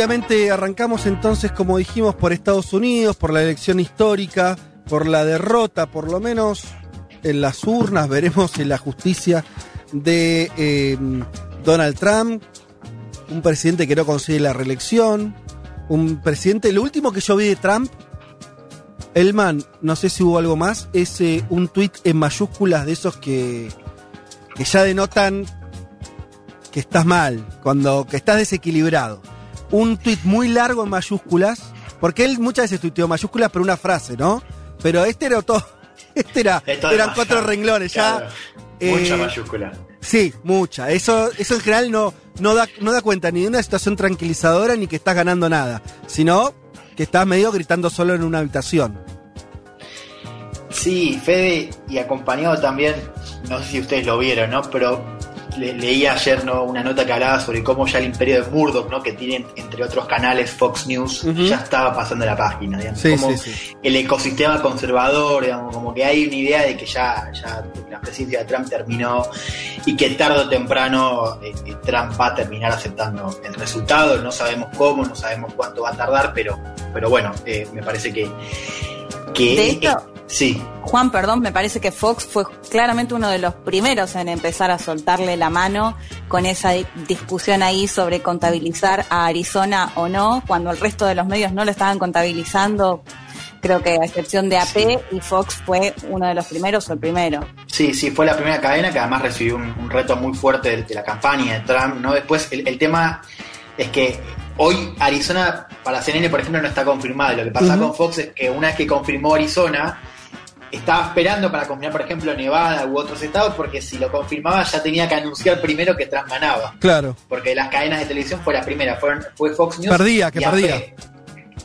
obviamente arrancamos entonces, como dijimos, por Estados Unidos, por la elección histórica, por la derrota, por lo menos en las urnas, veremos en la justicia de eh, Donald Trump, un presidente que no consigue la reelección, un presidente, lo último que yo vi de Trump, Elman, no sé si hubo algo más, es eh, un tuit en mayúsculas de esos que, que ya denotan que estás mal, cuando que estás desequilibrado. Un tuit muy largo en mayúsculas, porque él muchas veces tuiteó mayúsculas pero una frase, ¿no? Pero este era todo, este era, Esto eran cuatro renglones claro, ya. Mucha Eh, mayúscula. Sí, mucha. Eso, eso en general no, no, da, no da cuenta ni de una situación tranquilizadora ni que estás ganando nada, sino que estás medio gritando solo en una habitación. Sí, Fede, y acompañado también, no sé si ustedes lo vieron, ¿no? Pero le- leí ayer ¿no? una nota que hablaba sobre cómo ya el imperio de Murdoch, ¿no? Que tienen, entre otros canales, Fox News, ya estaba pasando la página, digamos. Sí, como sí, sí. el ecosistema conservador, digamos, como que hay una idea de que ya, ya la presidencia de Trump terminó y que tarde o temprano eh, eh, Trump va a terminar aceptando el resultado. No sabemos cómo, no sabemos cuánto va a tardar, pero, pero bueno, eh, me parece que. que De hecho- eh, sí, Juan, perdón, me parece que Fox fue claramente uno de los primeros en empezar a soltarle la mano con esa di- discusión ahí sobre contabilizar a Arizona o no, cuando el resto de los medios no lo estaban contabilizando, creo que a excepción de AP, y Fox fue uno de los primeros o el primero. Sí, sí, fue la primera cadena que además recibió un, un reto muy fuerte de, de la campaña de Trump, ¿no? Después, el, el tema es que hoy Arizona, para CNN, por ejemplo, no está confirmado. Y Lo que pasa con Fox es que una vez que confirmó Arizona, estaba esperando para confirmar, por ejemplo, Nevada u otros estados, porque si lo confirmaba ya tenía que anunciar primero que Trump ganaba. Claro. Porque las cadenas de televisión fue la primera, fueron, fue Fox News. Perdía, que perdía.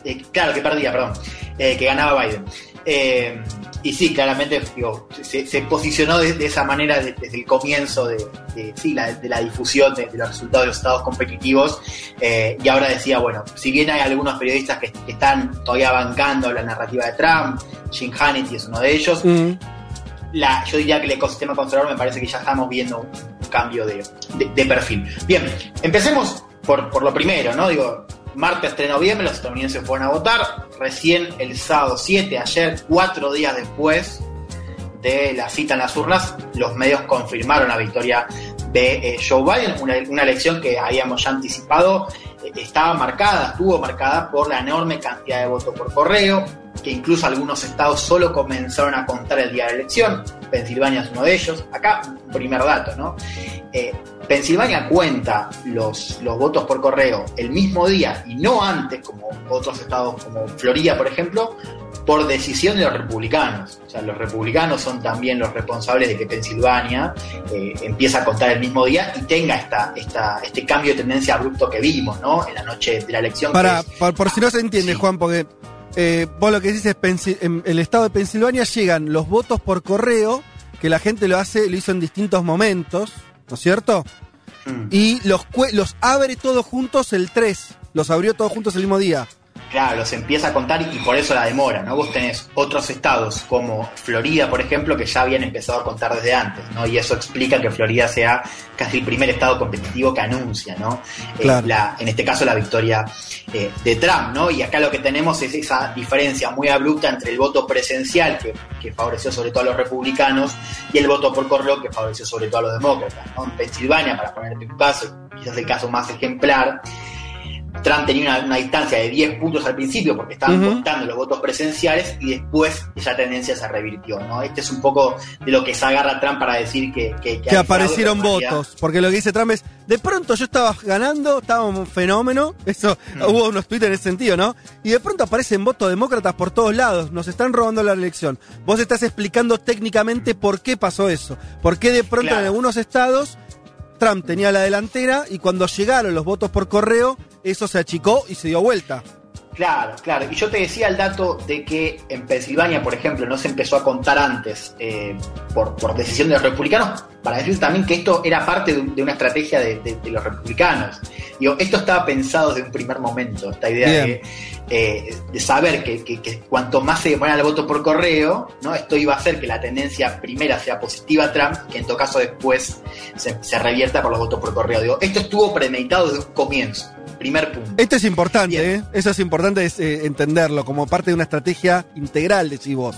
Eh, claro, que perdía, perdón. Eh, que ganaba Biden. Eh, y sí, claramente digo, se, se posicionó de, de esa manera de- desde el comienzo de, de- sí, la, de la difusión de, los resultados de los estados competitivos. eh, y ahora decía, bueno, si bien hay algunos periodistas que, que están todavía bancando la narrativa de Trump, Jim Hannity es uno de ellos, Mm. la, yo diría que el ecosistema conservador me parece que ya estamos viendo un, cambio de perfil. Bien, empecemos por, por lo primero, ¿no? Digo, martes 3 de noviembre los estadounidenses fueron a votar, recién el sábado 7, ayer, cuatro días después de la cita en las urnas, los medios confirmaron la victoria de eh, Joe Biden, una, una elección que habíamos ya anticipado, eh, estaba marcada, estuvo marcada por la enorme cantidad de votos por correo, que incluso algunos estados solo comenzaron a contar el día de la elección, Pensilvania es uno de ellos, acá un primer dato, ¿no? Eh, Pensilvania cuenta los, los votos por correo el mismo día y no antes, como otros estados como Florida, por ejemplo, por decisión de los republicanos. O sea, los republicanos son también los responsables de que Pensilvania eh, empiece a contar el mismo día y tenga esta, esta, este cambio de tendencia abrupto que vimos, ¿no? En la noche de la elección. Para, es- por, por si no se entiende, Sí. Juan, porque eh, vos lo que decís es Pensil- en el estado de Pensilvania llegan los votos por correo, que la gente lo hace, lo hizo en distintos momentos, ¿no es cierto? Mm. Y los, los abre todos juntos el 3. Los abrió todos juntos el mismo día. Claro, los empieza a contar y por eso la demora, ¿no? Vos tenés otros estados como Florida, por ejemplo, que ya habían empezado a contar desde antes, ¿no? Y eso explica que Florida sea casi el primer estado competitivo que anuncia, ¿no? Eh, Claro. la- en este caso la victoria eh, de Trump, ¿no? Y acá lo que tenemos es esa diferencia muy abrupta entre el voto presencial, que, que favoreció sobre todo a los republicanos, y el voto por correo, que favoreció sobre todo a los demócratas, ¿no? En Pensilvania, para ponerte un caso, quizás el caso más ejemplar, Trump tenía una, una distancia de 10 puntos al principio porque estaban contando los votos presenciales y después esa tendencia se revirtió, ¿no? Este es un poco de lo que se agarra Trump para decir que... Que, Que aparecieron votos. Porque lo que dice Trump es, de pronto yo estaba ganando, estaba un fenómeno. Eso, Mm. hubo unos tweets en ese sentido, ¿no? Y de pronto aparecen votos demócratas por todos lados. Nos están robando la elección. Vos estás explicando técnicamente por qué pasó eso. Por qué de pronto Claro. en algunos estados Trump tenía la delantera y cuando llegaron los votos por correo, eso se achicó y se dio vuelta. Claro, claro. Y yo te decía el dato de que en Pensilvania, por ejemplo, no se empezó a contar antes eh, por, por, decisión de los republicanos, para decir también que esto era parte de, de una estrategia de, de, de, los republicanos. Digo, esto estaba pensado desde un primer momento, esta idea de, eh, de, saber que, que, que, cuanto más se demora el voto por correo, ¿no? esto iba a hacer que la tendencia primera sea positiva a Trump, que en todo caso después se, se revierta por los votos por correo. Digo, esto estuvo premeditado desde un comienzo. Primer punto. Esto es importante, ¿eh? Eso es importante es, eh, entenderlo como parte de una estrategia integral, decís vos.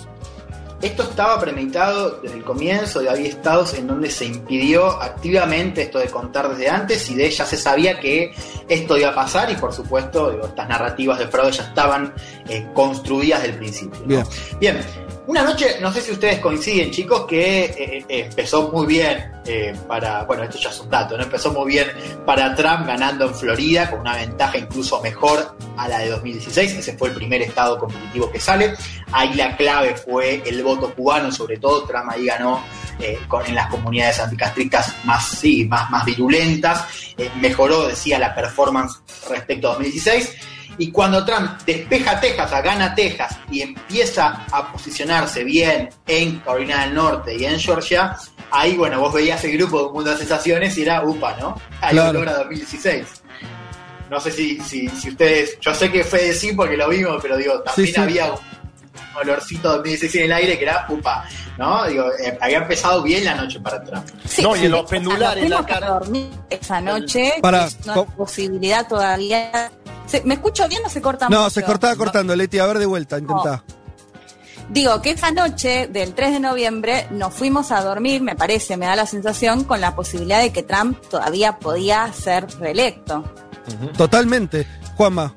Esto estaba premeditado desde el comienzo, y había estados en donde se impidió activamente esto de contar desde antes y de ya se sabía que esto iba a pasar y por supuesto digo, estas narrativas de fraude ya estaban eh, construidas desde el principio. ¿no? Bien. Bien, una noche, no sé si ustedes coinciden, chicos, que eh, eh, empezó muy bien eh, para, bueno, esto ya es un dato, ¿no? Empezó muy bien para Trump ganando en Florida con una ventaja incluso mejor a la de 2016. Ese fue el primer estado competitivo que sale. Ahí la clave fue el voto cubano, sobre todo. Trump ahí ganó en las comunidades anticastristas más, sí, más, más virulentas. Mejoró, decía, la performance respecto a 2016. Y cuando Trump despeja Texas, gana Texas y empieza a posicionarse bien en Carolina del Norte y en Georgia, ahí, bueno, vos veías el grupo de un mundo de sensaciones y era UPA, ¿no? Ahí claro. logra 2016. No sé si, si, si, ustedes, yo sé que fue de sí porque lo vimos, pero digo, también sí, sí. había un olorcito 2016 en el aire que era UPA, ¿no? Digo, eh, había empezado bien la noche para Trump. Sí, no, y en los pendulares, o sea, la cara. dormir esa noche, para, no hay posibilidad todavía ¿Se, ¿Me escucho bien o se corta No, mucho? se cortaba cortando, Leti. A ver de vuelta, intentá. No. Digo que esa noche del 3 de noviembre nos fuimos a dormir, me parece, me da la sensación, con la posibilidad de que Trump todavía podía ser reelecto. Uh -huh. Totalmente. Juanma.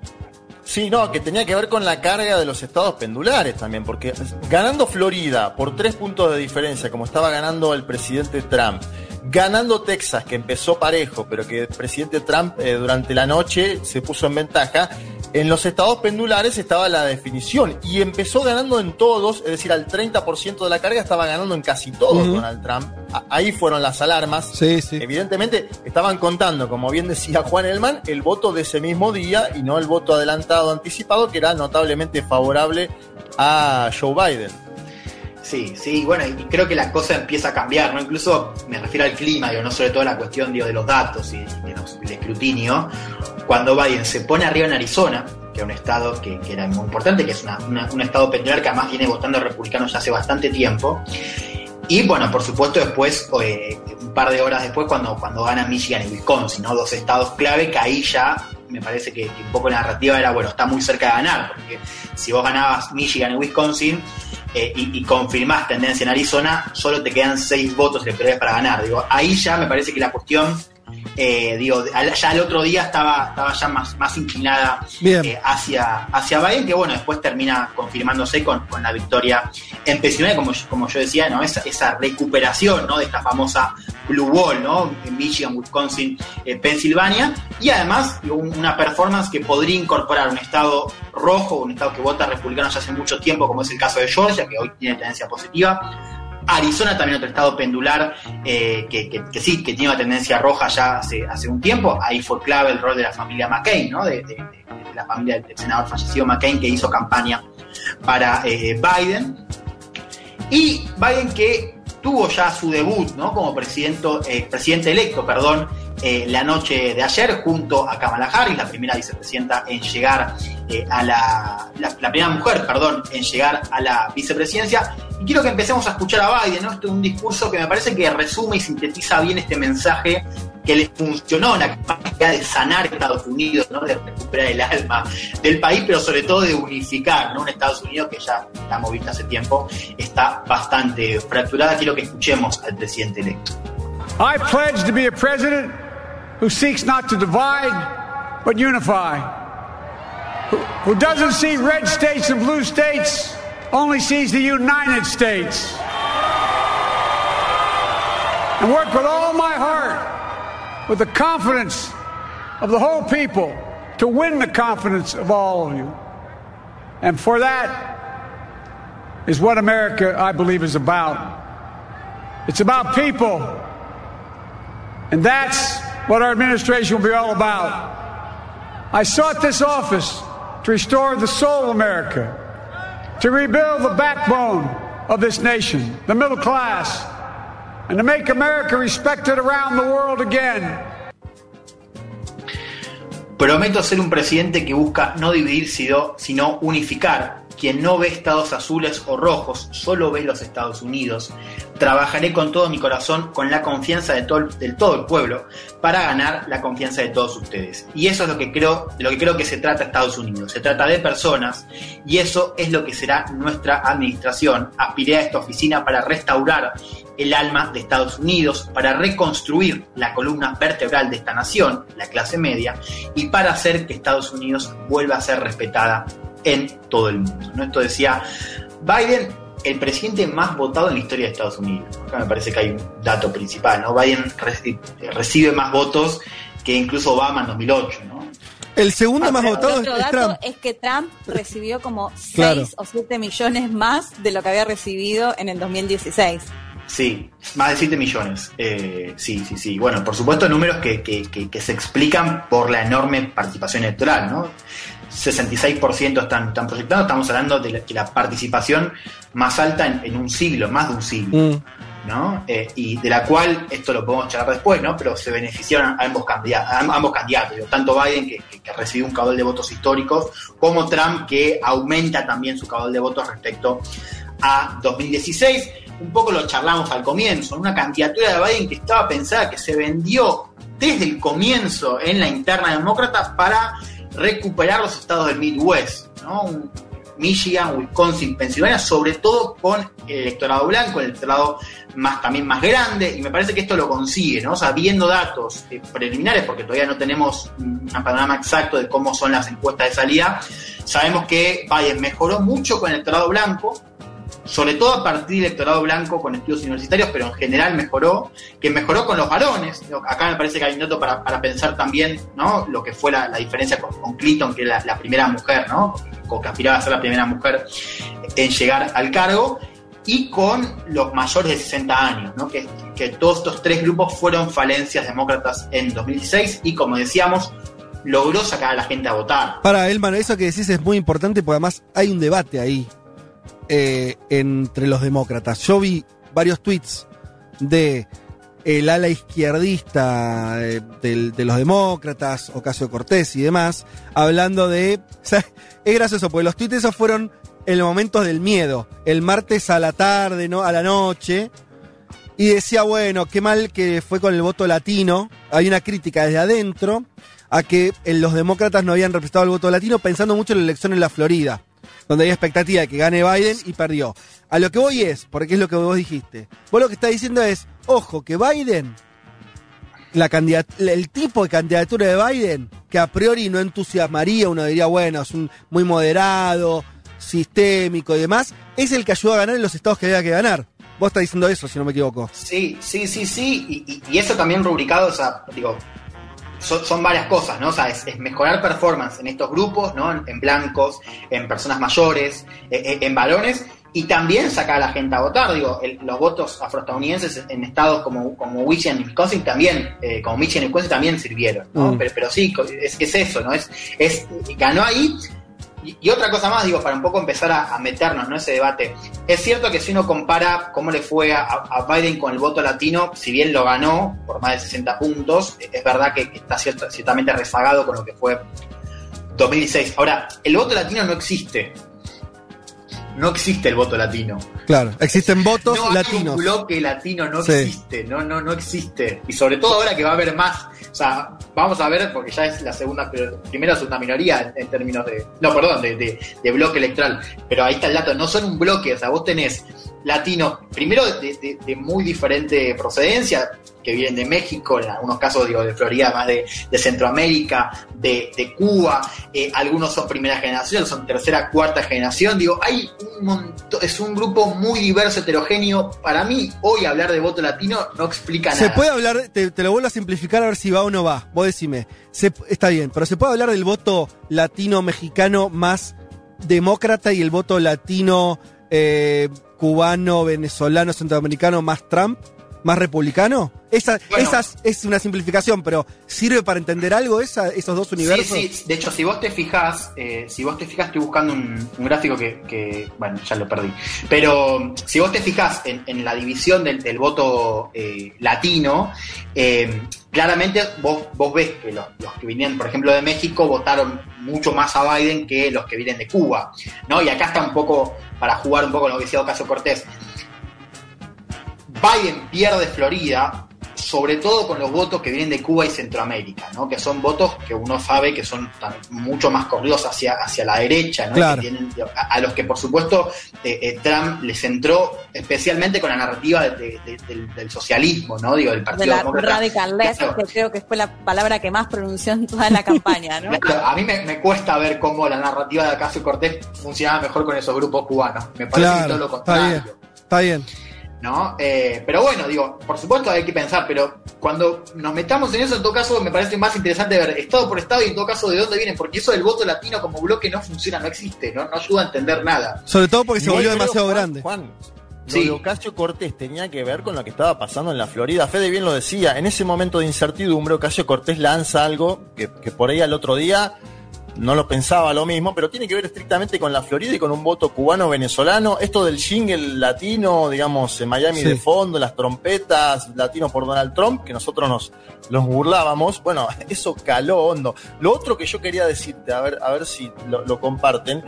Sí, no, que tenía que ver con la carga de los estados pendulares también, porque ganando Florida por tres puntos de diferencia, como estaba ganando el presidente Trump, ganando Texas, que empezó parejo, pero que el presidente Trump eh, durante la noche se puso en ventaja, en los estados pendulares estaba la definición y empezó ganando en todos, es decir, al 30% de la carga estaba ganando en casi todos uh -huh. Donald Trump. Ahí fueron las alarmas. Sí, sí. Evidentemente estaban contando, como bien decía Juan Elman, el voto de ese mismo día y no el voto adelantado anticipado, que era notablemente favorable a Joe Biden. Sí, sí, bueno, y creo que la cosa empieza a cambiar, ¿no? Incluso me refiero al clima, digo, no sobre todo la cuestión digo, de los datos y de los, del escrutinio. Cuando Biden se pone arriba en Arizona, que es un estado que, que era muy importante, que es un estado pendular que además viene votando republicanos ya hace bastante tiempo. Y bueno, por supuesto, después, eh, un par de horas después, cuando, cuando gana Michigan y Wisconsin, ¿no? Dos estados clave que ahí ya me parece que, un poco la narrativa era, bueno, está muy cerca de ganar, porque si vos ganabas Michigan y Wisconsin, eh, y, y, confirmás tendencia en Arizona, solo te quedan seis votos electorales para ganar. Digo, ahí ya me parece que la cuestión, eh, digo, ya el otro día estaba, estaba ya más, más inclinada eh, hacia, hacia Biden, que bueno, después termina confirmándose con, con la victoria en Pensilvania, como, como yo decía, ¿no? Esa, esa recuperación ¿no? de esta famosa Blue Wall, ¿no? En Michigan, Wisconsin, eh, Pensilvania, y además una performance que podría incorporar un estado rojo, un estado que vota republicano ya hace mucho tiempo, como es el caso de Georgia, que hoy tiene tendencia positiva. Arizona también otro estado pendular eh, que, sí, que tiene una tendencia roja ya hace, un tiempo. Ahí fue clave el rol de la familia McCain, ¿no? De, la familia del senador fallecido McCain que hizo campaña para eh, Biden. Y Biden que tuvo ya su debut ¿no? como presidente, eh, presidente electo perdón, eh, la noche de ayer junto a Kamala Harris, la primera vicepresidenta en llegar eh, a la, primera mujer, perdón, en llegar a la vicepresidencia. Y quiero que empecemos a escuchar a Biden, ¿no? Este es un discurso que me parece que resume y sintetiza bien este mensaje que le funcionó la capacidad de sanar Estados Unidos, ¿no? de recuperar el alma del país, pero sobre todo de unificar ¿no? un Estados Unidos que ya la hemos visto hace tiempo, está bastante fracturada. Quiero que escuchemos al presidente electo. I pledge to be a president who seeks not to divide, but unify. Who, doesn't see red states and blue states, only sees the United States. And work with all my heart with the confidence of the whole people to win the confidence of all of you. And for that is what America, I believe, is about. It's about people. And that's what our administration will be all about. I sought this office to restore the soul of America, to rebuild the backbone of this nation, the middle class, and to make America respected around the world again. Prometo ser un presidente que busca no dividir, sino, unificar. Quien no ve estados azules o rojos, solo ve los Estados Unidos. Trabajaré con todo mi corazón, con la confianza de todo, el- pueblo, para ganar la confianza de todos ustedes. Y eso es lo que creo, lo que creo que se trata Estados Unidos. Se trata de personas, y eso es lo que será nuestra administración. Aspiré a esta oficina para restaurar el alma de Estados Unidos, para reconstruir la columna vertebral de esta nación, la clase media, y para hacer que Estados Unidos vuelva a ser respetada en todo el mundo. ¿no? Esto decía Biden, el presidente más votado en la historia de Estados Unidos. Acá me parece que hay un dato principal, ¿no? Biden reci- recibe más votos que incluso Obama en 2008, ¿no? El segundo Ah, más votado es, Otro es dato Trump. es que Trump recibió como 6 Claro. o 7 millones más de lo que había recibido en el 2016. Sí, más de 7 millones. Eh, sí, sí, sí. Bueno, por supuesto, números que, que- que- que se explican por la enorme participación electoral, ¿no? 66% están, están proyectados, estamos hablando de la, de la participación más alta en, en un siglo, más de un siglo, Mm. ¿no? Eh, y de la cual, esto lo podemos charlar después, ¿no? Pero se beneficiaron a ambos candidatos, a ambos candidatos tanto Biden, que, que- que recibió un caudal de votos históricos, como Trump, que aumenta también su caudal de votos respecto a 2016. Un poco lo charlamos al comienzo, una candidatura de Biden que estaba pensada, que se vendió desde el comienzo en la interna demócrata para recuperar los estados del Midwest, ¿no? Michigan, Wisconsin, Pensilvania, sobre todo con el electorado blanco, el electorado más, también más grande, y me parece que esto lo consigue, ¿no? O datos eh, preliminares, porque todavía no tenemos un panorama exacto de cómo son las encuestas de salida, sabemos que Biden mejoró mucho con el electorado blanco, sobre todo a partir del electorado blanco con estudios universitarios, pero en general mejoró, que mejoró con los varones. Acá me parece que hay un dato para, para pensar también ¿no? lo que fue la, la diferencia con, Clinton, que es la, primera mujer, ¿no? o que aspiraba a ser la primera mujer en llegar al cargo, y con los mayores de 60 años, ¿no? que, que todos estos tres grupos fueron falencias demócratas en 2016 y como decíamos, logró sacar a la gente a votar. Para, Elman, eso que decís es muy importante porque además hay un debate ahí eh, entre los demócratas. Yo vi varios tweets de el ala izquierdista eh, de, los demócratas, Ocasio Cortés y demás, hablando de... o sea, es gracioso, porque los tweets esos fueron en los momentos del miedo, el martes a la tarde, ¿no? a la noche, y decía, bueno, qué mal que fue con el voto latino, hay una crítica desde adentro a que eh, los demócratas no habían representado el voto latino pensando mucho en la elección en la Florida, donde había expectativa de que gane Biden y perdió. A lo que voy es, porque es lo que vos dijiste, vos lo que estás diciendo es, ojo, que Biden, la el tipo de candidatura de Biden, que a priori no entusiasmaría, uno diría, bueno, es un muy moderado, sistémico y demás, es el que ayudó a ganar en los estados que había que ganar. Vos estás diciendo eso, si no me equivoco. Sí, sí, sí, sí, y, y- y eso también rubricado, o sea, digo, son, son varias cosas, ¿no? O sea, es, es mejorar performance en estos grupos, ¿no? En, en blancos, en personas mayores, eh, eh, en varones, y también sacar a la gente a votar, digo, el- los votos afroestadounidenses en estados como, como Michigan y Wisconsin también, eh, como Michigan y Wisconsin también sirvieron, ¿no? Mm. Pero, pero sí, es, es eso, ¿no? Es, es, ganó ahí, y, y otra cosa más, digo, para un poco empezar a, a meternos en ese debate. Es cierto que si uno compara cómo le fue a, a Biden con el voto latino, si bien lo ganó por más de 60 puntos, es verdad que está cierto- ciertamente rezagado con lo que fue 2016. Ahora, el voto latino no existe. No existe el voto latino. Claro, existen votos no hay latinos. un bloque latino, no Sí. existe, no, no, no existe. Y sobre todo ahora que va a haber más. O sea, vamos a ver, porque ya es la segunda, pero primera o segunda minoría en, en términos de. No, perdón, de, de- de bloque electoral. Pero ahí está el dato, no son un bloque, o sea, vos tenés latinos, primero de, muy diferente procedencia, que vienen de México, en algunos casos digo de Florida, más de, de Centroamérica, de, de Cuba, eh, algunos son primera generación, son tercera, cuarta generación, digo, hay un montón, es un grupo muy diverso, heterogéneo. Para mí, hoy hablar de voto latino no explica Se nada. puede hablar, te, te lo vuelvo a simplificar a ver si va o no va. Vos decime. Se- está bien, pero se puede hablar del voto latino-mexicano más demócrata y el voto latino, eh, venezolano, centroamericano más Trump. Más republicano? Esa, Bueno. esas es una simplificación, pero ¿sirve para entender algo esa, esos dos universos? Sí, sí. De hecho, si vos te fijás, eh, si vos te fijás, estoy buscando un, un gráfico que, que, bueno, ya lo perdí. Pero si vos te fijás en, en la división del, del voto eh, latino, eh, claramente vos, vos ves que los, los que vinieron, por ejemplo, de México, votaron mucho más a Biden que los que vienen de Cuba, ¿no? Y acá está un poco, para jugar un poco lo que decía Ocasio Cortés, Biden pierde Florida, sobre todo con los votos que vienen de Cuba y Centroamérica, ¿no? que son votos que uno sabe que son tan- mucho más corridos hacia, hacia la derecha, ¿no? Claro. Que tienen- a, a los que por supuesto eh, eh, Trump les entró especialmente con la narrativa de- de- de- del, del socialismo, ¿no? Digo, del De Partido la Demócrata. radical Claro. que creo que fue la palabra que más pronunció en toda la campaña, ¿no? Claro, a mí me, me cuesta ver cómo la narrativa de Ocasio Cortés funcionaba mejor con esos grupos cubanos. Me parece que todo lo Claro, está bien, contrario. está bien. ¿No? Eh, pero bueno, digo, por supuesto hay que pensar, pero cuando nos metamos en eso, en todo caso, me parece más interesante ver estado por estado y en todo caso de dónde vienen, porque eso del voto latino como bloque no funciona, no existe, no, no ayuda a entender nada. Sobre todo porque se Igual volvió creo, demasiado Juan, grande. Juan, lo Sí. de Ocasio Cortés tenía que ver con lo que estaba pasando en la Florida. Fede bien lo decía, en ese momento de incertidumbre, Ocasio Cortés lanza algo que, que por ahí al otro día no lo pensaba lo mismo, pero tiene que ver estrictamente con la Florida y con un voto cubano-venezolano. Esto del jingle latino, digamos, en Miami Sí. de fondo, las trompetas, latino por Donald Trump, que nosotros nos, nos burlábamos. Bueno, eso caló hondo. Lo otro que yo quería decirte, a ver, a ver si lo, lo comparten,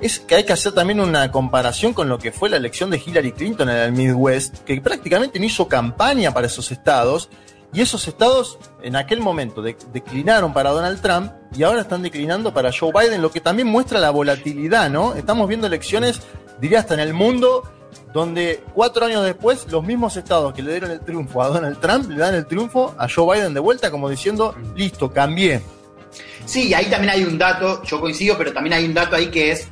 es que hay que hacer también una comparación con lo que fue la elección de Hillary Clinton en el Midwest, que prácticamente no hizo campaña para esos estados, y esos estados en aquel momento de- declinaron para Donald Trump y ahora están declinando para Joe Biden, lo que también muestra la volatilidad, ¿no? Estamos viendo elecciones, diría hasta en el mundo, donde cuatro años después los mismos estados que le dieron el triunfo a Donald Trump le dan el triunfo a Joe Biden de vuelta, como diciendo, listo, cambié. Sí, ahí también hay un dato, yo coincido, pero también hay un dato ahí que es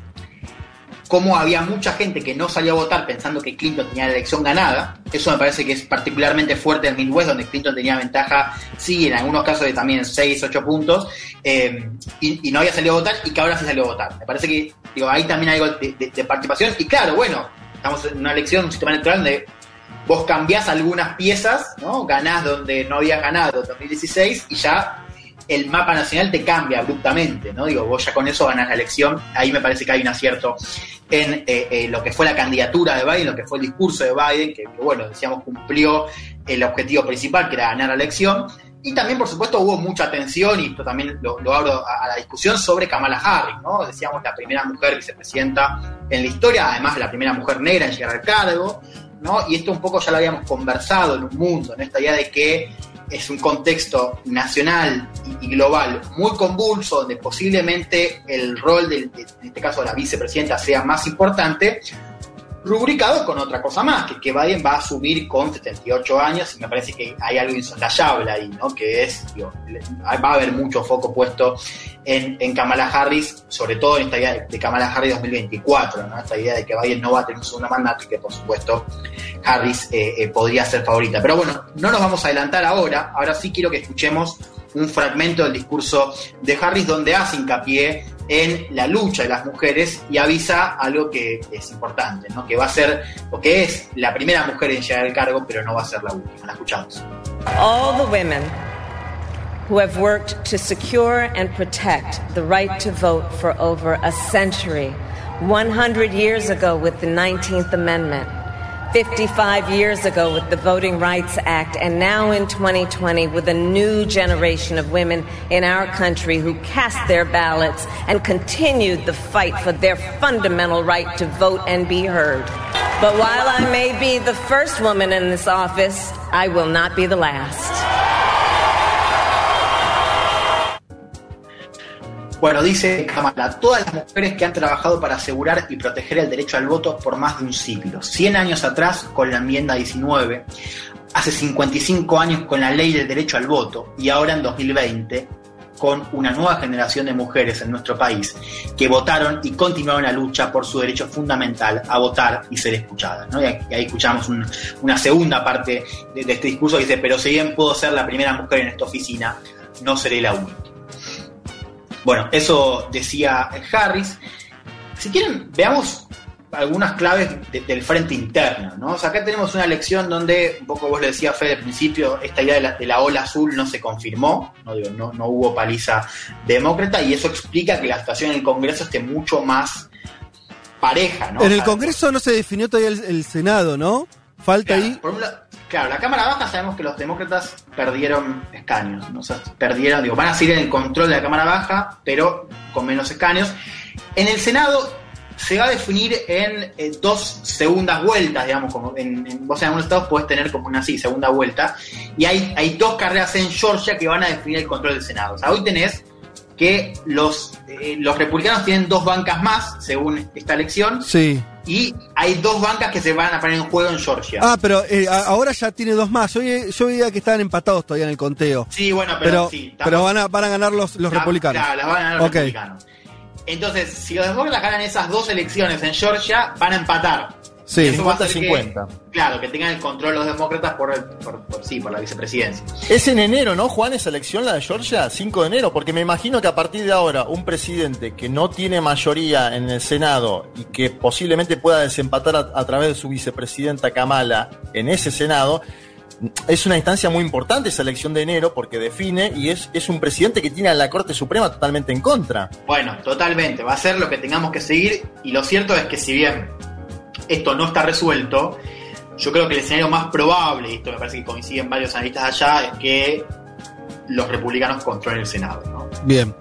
cómo había mucha gente que no salió a votar pensando que Clinton tenía la elección ganada. Eso me parece que es particularmente fuerte en Midwest, donde Clinton tenía ventaja, sí, en algunos casos de también 6, 8 puntos, eh, y, no había salido a votar y que ahora sí salió a votar. Me parece que digo, ahí también hay algo de participación. Y claro, bueno, estamos en una elección, un sistema electoral donde vos cambiás algunas piezas, ¿no? Ganás donde no habías ganado en 2016 y ya el mapa nacional te cambia abruptamente, ¿no? Digo, vos ya con eso ganás la elección. Ahí me parece que hay un acierto en eh, eh, lo que fue la candidatura de Biden, lo que fue el discurso de Biden, que, bueno, decíamos, cumplió el objetivo principal, que era ganar la elección. Y también, por supuesto, hubo mucha atención, y esto también lo, abro a, a la discusión sobre Kamala Harris, ¿no? Decíamos, la primera mujer vicepresidenta en la historia, además la primera mujer negra en llegar al cargo, ¿no? Y esto un poco ya lo habíamos conversado en un mundo, en esta idea de que es un contexto nacional y, global muy convulso, donde posiblemente el rol, del, de, en este caso de la vicepresidenta, sea más importante, rubricado con otra cosa más, que, que Biden va a asumir con 78 años y me parece que hay algo insoslayable ahí, ¿no? Que es, va a haber mucho foco puesto en, en Kamala Harris, sobre todo en esta idea de, de Kamala Harris 2024, ¿no? Esta idea de que Biden no va a tener un segundo mandato y que, por supuesto, Harris eh, eh, podría ser favorita. Pero bueno, no nos vamos a adelantar ahora, ahora sí quiero que escuchemos un fragmento del discurso de Harris donde hace hincapié en la lucha de las mujeres y avisa algo que es importante, ¿no? que va a ser, o que es la primera mujer en llegar al cargo, pero no va a ser la última. La escuchamos. all the women who have worked to secure and protect the right to vote for over a century, 100 years ago with the 19th Amendment, 55 years ago with the Voting Rights Act, and now in 2020 with a new generation of women in our country who cast their ballots and continued the fight for their fundamental right to vote and be heard. But while I may be the first woman in this office, I will not be the last. Bueno, dice Kamala, todas las mujeres que han trabajado para asegurar y proteger el derecho al voto por más de un siglo. 100 años atrás con la enmienda 19, hace 55 años con la ley del derecho al voto y ahora en 2020 con una nueva generación de mujeres en nuestro país que votaron y continuaron la lucha por su derecho fundamental a votar y ser escuchadas. Y ahí escuchamos un- una segunda parte de, de este discurso que dice, pero si bien puedo ser la primera mujer en esta oficina, no seré la única. Bueno, eso decía Harris. Si quieren, veamos algunas claves de- del frente interno, ¿no? O sea, acá tenemos una elección donde, un poco vos le decías, Fede, al principio, esta idea de la, de la ola azul no se confirmó, no, digo, no, no hubo paliza demócrata, y eso explica que la situación en el Congreso esté mucho más pareja, ¿no? en el Congreso no se definió todavía el, el Senado, ¿no? Falta Claro, ahí. por un lado- claro, la Cámara Baja sabemos que los demócratas perdieron escaños, ¿no? O perdieron, digo, van a seguir en el control de la Cámara Baja, pero con menos escaños. En el Senado se va a definir en eh, dos segundas vueltas, digamos, como en, en- en algunos estados podés tener como una así, segunda vuelta, y hay, hay dos carreras en Georgia que van a definir el control del Senado. O sea, hoy tenés que los, eh, los republicanos tienen dos bancas más, según esta elección, Sí. y hay dos bancas que se van a poner en juego en Georgia. Ah, pero eh, ahora ya tiene dos más. Yo, yo veía que estaban empatados todavía en el conteo. Sí, bueno, pero, Pero, sí. pero van, a, van a ganar los, los la- republicanos. Claro, las van a ganar los republicanos. Entonces, si los demócratas ganan esas dos elecciones en Georgia, van a empatar. Sí. Eso va a hacer 50-50. que- Claro, que tengan el control los demócratas por, el- por, por- sí, por la vicepresidencia. Es en enero, ¿no, Juan, esa elección, la de Georgia? 5 de enero, porque me imagino que a partir de ahora un presidente que no tiene mayoría en el Senado y que posiblemente pueda desempatar a, a través de su vicepresidenta Kamala en ese Senado, es una instancia muy importante esa elección de enero porque define y es, es un presidente que tiene a la Corte Suprema totalmente en contra. Bueno, totalmente. Va a ser lo que tengamos que seguir. Y lo cierto es que si bien esto no está resuelto, yo creo que el escenario más probable, y esto me parece que coinciden varios analistas allá, es que los republicanos controlen el Senado. ¿no? Bien.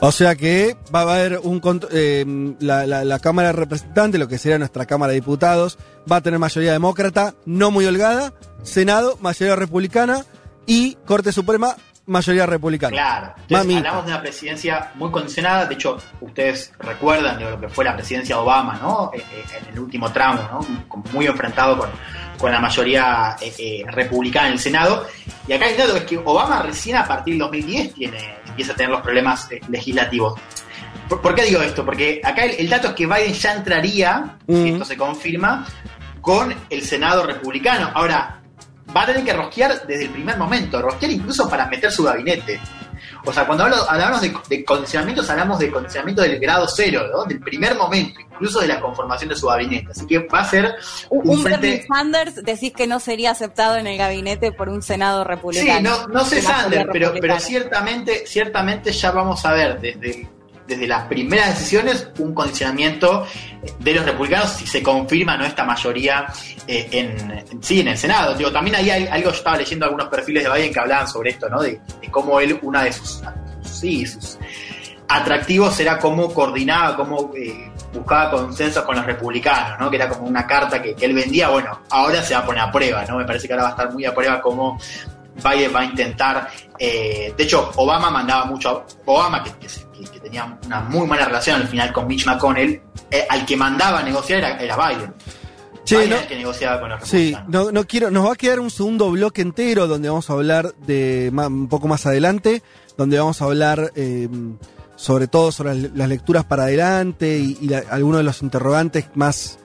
O sea que va a haber un eh, la, la- la Cámara de Representantes, lo que sería nuestra Cámara de Diputados, va a tener mayoría demócrata, no muy holgada, Senado, mayoría republicana y Corte Suprema, mayoría republicana. Claro. Entonces, Mamita. hablamos de una presidencia muy condicionada. De hecho, ustedes recuerdan de lo que fue la presidencia de Obama, ¿no? Eh, eh, En el último tramo, ¿no? Muy enfrentado con, con la mayoría eh, republicana en el Senado. Y acá el dato es que Obama recién a partir del 2010 tiene, empieza a tener los problemas legislativos. ¿Por, por qué digo esto? Porque acá el, el dato es que Biden ya entraría, Mm. si esto se confirma, con el Senado republicano. Ahora, va a tener que rosquear desde el primer momento, rosquear incluso para meter su gabinete. O sea, cuando hablo- hablamos de, de condicionamientos, hablamos de condicionamiento del grado cero, ¿no? Del primer momento, incluso de la conformación de su gabinete. Así que va a ser Un, un frente... Sanders decís que no sería aceptado en el gabinete por un Senado republicano. Sí, no, no sé Sanders, pero, pero ciertamente, ciertamente ya vamos a ver desde, desde las primeras decisiones un condicionamiento de los republicanos si se confirma no esta mayoría eh, en, sí en el Senado. Digo, también hay al- algo, yo estaba leyendo algunos perfiles de Biden que hablaban sobre esto, ¿no? De, cómo él, una de sus, sí, sus atractivos era cómo coordinaba, cómo eh, buscaba consensos con los republicanos, ¿no? Que era como una carta que, él vendía. Bueno, ahora se va a poner a prueba, ¿no? Me parece que ahora va a estar muy a prueba cómo Biden va a intentar. eh, de hecho, Obama mandaba mucho. Obama, que, que se- que- que tenía una muy mala relación al final con Mitch McConnell, eh, al que mandaba a negociar era, era Biden. Che, Biden no- era el que negociaba con los Sí, republicanos. no, no quiero, nos va a quedar un segundo bloque entero donde vamos a hablar de un poco más adelante, donde vamos a hablar eh, sobre todo sobre las, las lecturas para adelante y, y la- algunos de los interrogantes más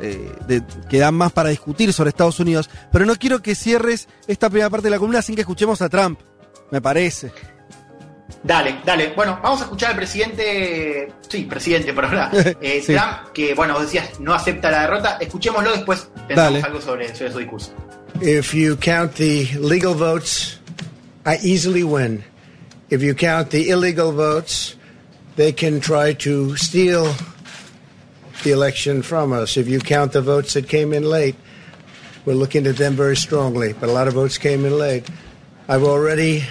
eh, de- que dan más para discutir sobre Estados Unidos. Pero no quiero que cierres esta primera parte de la columna sin que escuchemos a Trump, me parece. Dale, dale. Bueno, vamos a escuchar al presidente. Sí, presidente, por ahora. eh, Sí. Trump, que, bueno, vos decías, no acepta la derrota. Escuchémoslo después. Pensamos Dale. algo sobre, sobre su discurso. If you count the legal votes, I easily win. If you count the illegal votes, they can try to steal the election from us. If you count the votes that came in late, we're looking at them very strongly, but a lot of votes came in late. I've already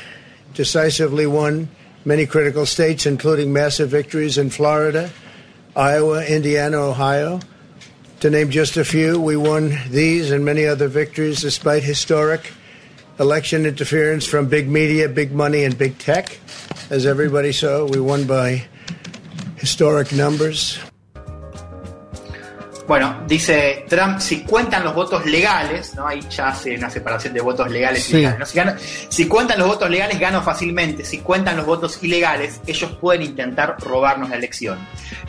decisively won many critical states, including massive victories in Florida, Iowa, Indiana, Ohio. To name just a few, we won these and many other victories despite historic election interference from big media, big money, and big tech. As everybody saw, we won by historic numbers. Bueno, dice Trump, si cuentan los votos legales, ¿no? Ahí ya hace una separación de votos legales Sí. y ilegales. ¿no? Si, gano- si cuentan los votos legales, gano fácilmente. Si cuentan los votos ilegales, ellos pueden intentar robarnos la elección.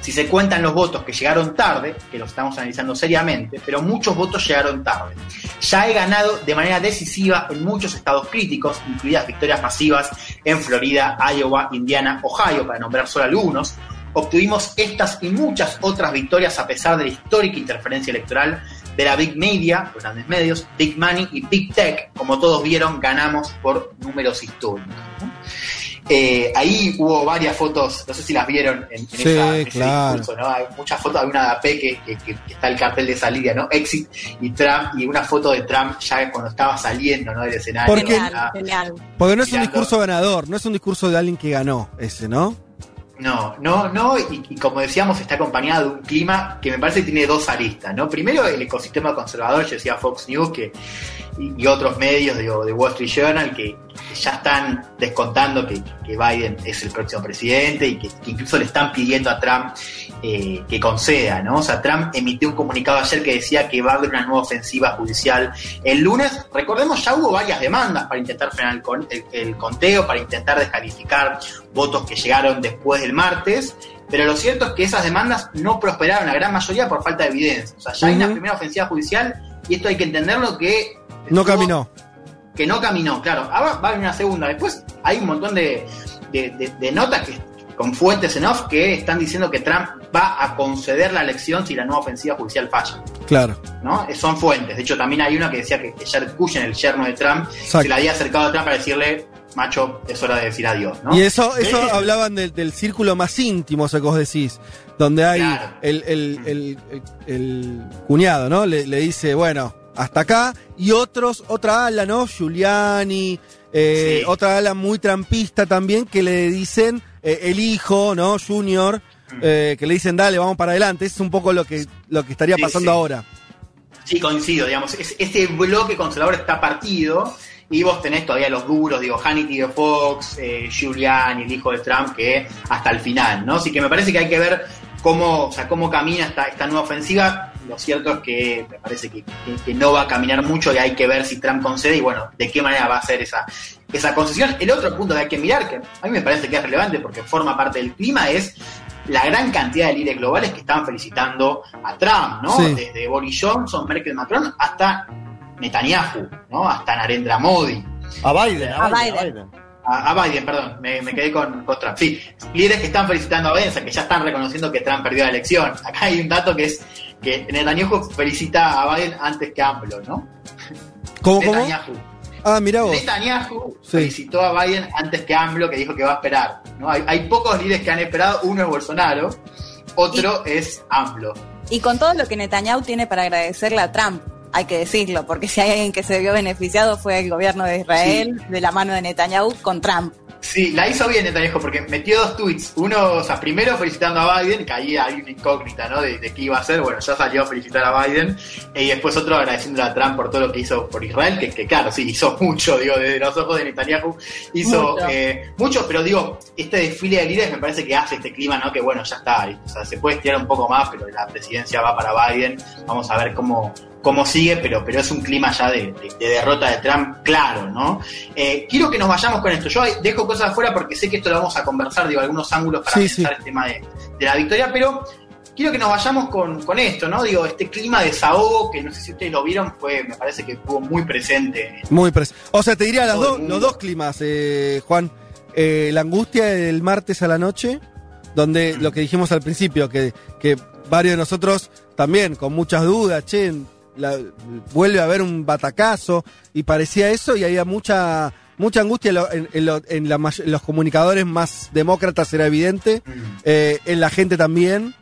Si se cuentan los votos que llegaron tarde, que los estamos analizando seriamente, pero muchos votos llegaron tarde. Ya he ganado de manera decisiva en muchos estados críticos, incluidas victorias masivas en Florida, Iowa, Indiana, Ohio, para nombrar solo algunos. Obtuvimos estas y muchas otras victorias a pesar de la histórica interferencia electoral de la Big Media, los grandes medios, Big Money y Big Tech. Como todos vieron, ganamos por números históricos. ¿no? Eh, ahí hubo varias fotos, no sé si las vieron en, en Sí, esa- en ese claro. discurso, ¿no? Hay muchas fotos, hay una de AP que, que- que- que está el cartel de salida, ¿no? Exit y Trump, y una foto de Trump ya cuando estaba saliendo, ¿no? Del escenario. Porque- Genial, genial. Porque no es un discurso ganador, no es un discurso de alguien que ganó ese, ¿no? No, no, no, y, y como decíamos, está acompañado de un clima que me parece que tiene dos aristas, ¿no? Primero, el ecosistema conservador, yo decía Fox News que, y, otros medios digo, de Wall Street Journal que, que ya están descontando que, que Biden es el próximo presidente y que, que incluso le están pidiendo a Trump eh, que conceda, ¿no? O sea, Trump emitió un comunicado ayer que decía que va a haber una nueva ofensiva judicial el lunes. Recordemos, ya hubo varias demandas para intentar frenar el, con- el- el conteo, para intentar descalificar votos que llegaron después del martes, pero lo cierto es que esas demandas no prosperaron, la gran mayoría por falta de evidencia. O sea, ya hay una primera ofensiva judicial y esto hay que entenderlo que... No estuvo- caminó. Que no caminó, claro. Ahora va a haber una segunda. Después hay un montón de, de- de- de notas que, con fuentes en off que están diciendo que Trump va a conceder la elección si la nueva ofensiva judicial falla. Claro. ¿no? Son fuentes. De hecho, también hay una que decía que Jared Kushner, el yerno de Trump, Exacto. se le había acercado a Trump para decirle, macho, es hora de decir adiós. ¿no? Y eso, eso Eh, hablaban del, del círculo más íntimo, eso que vos decís, donde hay Claro. el, el- el- cuñado, ¿no? Le, le dice, bueno, hasta acá, y otros, otra ala, ¿no? Giuliani, eh, Sí. otra ala muy trampista también, que le dicen, eh, el hijo, ¿no? Junior, Mm. eh, que le dicen, dale, vamos para adelante. Eso es un poco lo que, lo que estaría Sí, pasando sí. ahora. Sí, coincido, digamos. Es- ese bloque conservador está partido y vos tenés todavía los duros, digo, Hannity de Fox, eh, Giuliani, el hijo de Trump, que hasta el final, ¿no? Así que me parece que hay que ver cómo, o sea, cómo camina esta, esta nueva ofensiva. Lo cierto es que me parece que, que- que no va a caminar mucho y hay que ver si Trump concede y, bueno, de qué manera va a ser esa, esa concesión. El otro punto que hay que mirar, que a mí me parece que es relevante porque forma parte del clima, es la gran cantidad de líderes globales que están felicitando a Trump, ¿no? Sí. Desde Boris Johnson, Merkel, Macron, hasta Netanyahu, ¿no? Hasta Narendra Modi. A Biden, a A Biden. Biden. a Biden. A, a Biden, perdón, me, me quedé con, con Trump. Sí, líderes que están felicitando a sea, que ya están reconociendo que Trump perdió la elección. Acá hay un dato que es que Netanyahu felicita a Biden antes que AMLO, ¿no? ¿Cómo, cómo? Netanyahu. Ah, mirá vos. Netanyahu Sí. felicitó a Biden antes que AMLO, que dijo que va a esperar. ¿no? Hay, hay pocos líderes que han esperado, uno es Bolsonaro, otro es AMLO. Y con todo lo que Netanyahu tiene para agradecerle a Trump, hay que decirlo, porque si hay alguien que se vio beneficiado fue el gobierno de Israel, de la mano de Netanyahu con Trump. Sí, la hizo bien Netanyahu porque metió dos tweets. Uno, o sea, primero felicitando a Biden, que ahí hay una incógnita, ¿no? De, de qué iba a hacer. Bueno, ya salió a felicitar a Biden. Y después otro agradeciendo a Trump por todo lo que hizo por Israel, que, que claro, sí, hizo mucho, digo, desde los ojos de Netanyahu. Hizo Mucho. eh, mucho, pero digo, este desfile de líderes me parece que hace este clima, ¿no? Que bueno, ya está. O sea, se puede estirar un poco más, pero la presidencia va para Biden. Vamos a ver cómo, cómo sigue, pero, pero es un clima ya de, de- de derrota de Trump, claro, ¿no? Eh, quiero que nos vayamos con esto. Yo dejo cosas afuera porque sé que esto lo vamos a conversar, digo, algunos ángulos para Sí, pensar sí. el tema de, de la victoria, pero quiero que nos vayamos con, con esto, ¿no? Digo, este clima de desahogo, que no sé si ustedes lo vieron, fue, me parece que estuvo muy presente. Muy pres O sea, te diría las mundo. los dos climas, eh, Juan. Eh, la angustia del martes a la noche, donde lo que dijimos al principio, que, que varios de nosotros también con muchas dudas, che, la- vuelve a haber un batacazo, y parecía eso, y había mucha mucha angustia en, lo- en- en lo- en la may- en los comunicadores más demócratas, era evidente, eh, en la gente también,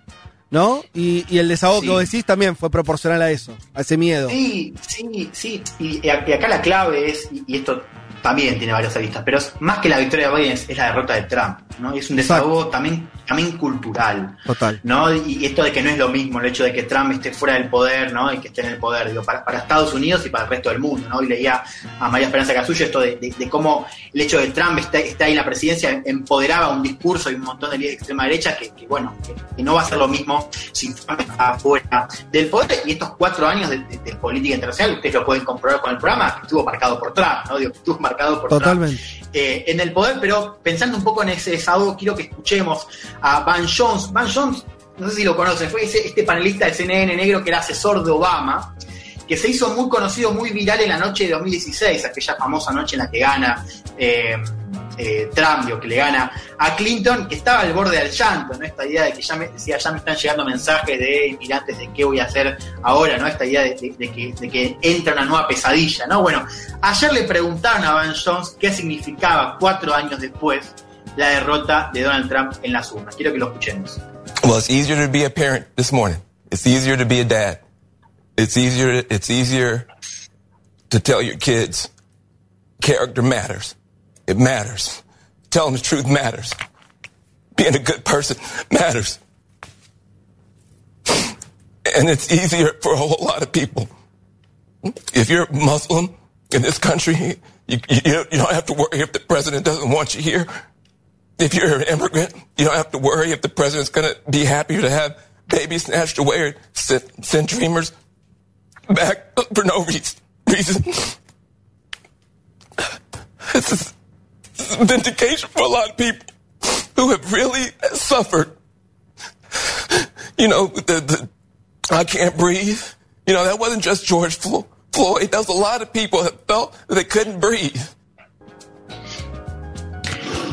¿no? Y, y el desahogo Sí. que vos decís también fue proporcional a eso, a ese miedo. Sí, sí, sí. Y, y acá la clave es, y, y esto también tiene varias aristas, pero es- más que la victoria de Biden es, es la derrota de Trump, ¿no? Y es un desahogo también, también cultural. Total. ¿no? Y esto de que no es lo mismo el hecho de que Trump esté fuera del poder, ¿no? Y que esté en el poder, digo, para, para Estados Unidos y para el resto del mundo, ¿no? Y leía a María Esperanza Casullo esto de, de- de cómo el hecho de que Trump está, está ahí en la presidencia empoderaba un discurso y un montón de líderes de extrema derecha que, que, bueno, que, que no va a ser lo mismo si Trump está fuera del poder. Y estos cuatro años de, política internacional, ustedes lo pueden comprobar con el programa, que estuvo marcado por Trump, ¿no? Digo, estuvo marcado por Trump eh, en el poder, pero pensando un poco en ese desahogo, quiero que escuchemos a Van Jones. Van Jones, no sé si lo conocen, fue este panelista de CNN negro que era asesor de Obama, que se hizo muy conocido, muy viral en la noche de 2016, aquella famosa noche en la que gana eh, eh, Trump, digo, que le gana a Clinton, que estaba al borde del llanto, ¿no? Esta idea de que ya me, decía, ya me están llegando mensajes de inmigrantes de qué voy a hacer ahora, ¿no? Esta idea de, de que, de que entra una nueva pesadilla, ¿no? Bueno, ayer le preguntaron a Van Jones qué significaba cuatro años después la derrota de Donald Trump en las urnas. Quiero que lo escuchemos. Well, it's easier to be a parent this morning. It's easier to be a dad. It's easier. It's easier to tell your kids character matters. It matters. Tell them the truth matters. Being a good person matters. And it's easier for a whole lot of people. If you're Muslim in this country, you, you, you don't have to worry if the president doesn't want you here. If you're an immigrant, you don't have to worry if the president's going to be happy to have babies snatched away or send, send dreamers back for no reason. reason. This is vindication for a lot of people who have really suffered. You know, the, the I can't breathe. You know, that wasn't just George Floyd. That was a lot of people that felt that they couldn't breathe.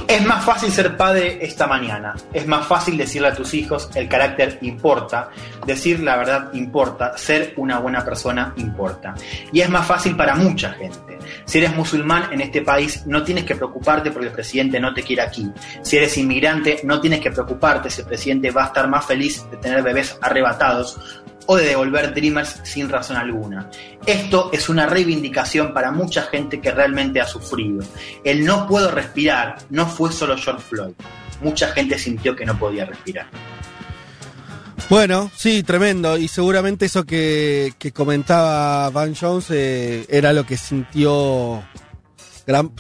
Es más fácil ser padre esta mañana. Es más fácil decirle a tus hijos el carácter importa. Decir la verdad importa. Ser una buena persona importa. Y es más fácil para mucha gente. Si eres musulmán en este país, no tienes que preocuparte porque el presidente no te quiere aquí. Si eres inmigrante, no tienes que preocuparte si el presidente va a estar más feliz de tener bebés arrebatados o de devolver Dreamers sin razón alguna. Esto es una reivindicación para mucha gente que realmente ha sufrido. El no puedo respirar no fue solo George Floyd. Mucha gente sintió que no podía respirar. Bueno, sí, tremendo. Y seguramente eso que, comentaba Van Jones eh, era lo que sintió gran,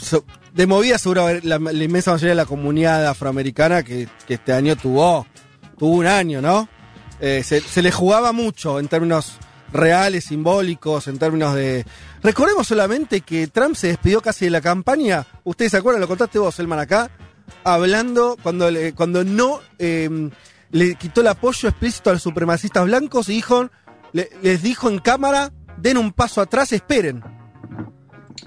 de movida seguro la, la inmensa mayoría de la comunidad afroamericana que, que este año tuvo, tuvo un año, ¿no? Eh, se, se le jugaba mucho en términos reales, simbólicos, en términos de... Recordemos solamente que Trump se despidió casi de la campaña, ustedes se acuerdan, lo contaste vos, Elman, acá, hablando cuando, le- cuando no eh, le quitó el apoyo explícito a los supremacistas blancos y dijo, le- les dijo en cámara, den un paso atrás, esperen.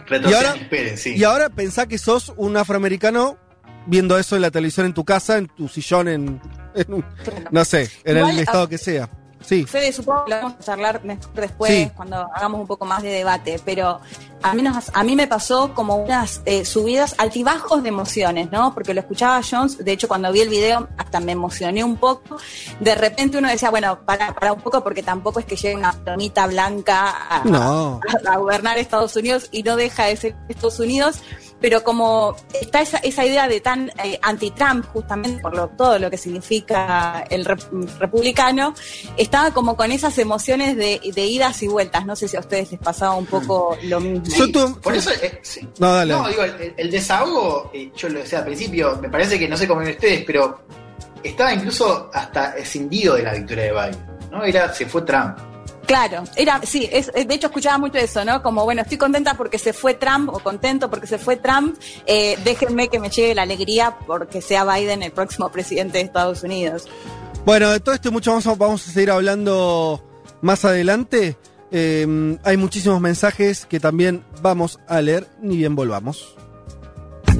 Retrocedan, Y ahora- esperen, sí. Y ahora pensá que sos un afroamericano viendo eso en la televisión en tu casa, en tu sillón, en, en un- no sé, en Igual, el estado a- que sea. Sí. Fede, supongo que lo vamos a charlar después, Sí. cuando hagamos un poco más de debate, pero al menos a mí me pasó como unas eh, subidas altibajos de emociones, ¿no? Porque lo escuchaba a Jones, de hecho cuando vi el video hasta me emocioné un poco. De repente uno decía, bueno, para, para un poco, porque tampoco es que llegue una tonita blanca a, No. a, a gobernar Estados Unidos y no deja de ser Estados Unidos, pero como está esa, esa idea de tan eh, anti-Trump, justamente por lo, todo lo que significa el rep- republicano, estaba como con esas emociones de, de idas y vueltas. No sé si a ustedes les pasaba un poco lo mismo. Sí, por eso, eh, sí. No, dale. No, digo, el, el desahogo, eh, yo lo decía al principio, me parece que no sé cómo ven ustedes, pero estaba incluso hasta escindido de la victoria de Biden. ¿no? Era, se fue Trump. Claro, era, sí, es, de hecho escuchaba mucho eso, ¿no? Como, bueno, estoy contenta porque se fue Trump, o contento porque se fue Trump, eh, déjenme que me llegue la alegría porque sea Biden el próximo presidente de Estados Unidos. Bueno, de todo esto mucho más vamos a seguir hablando más adelante. Eh, hay muchísimos mensajes que también vamos a leer, ni bien volvamos.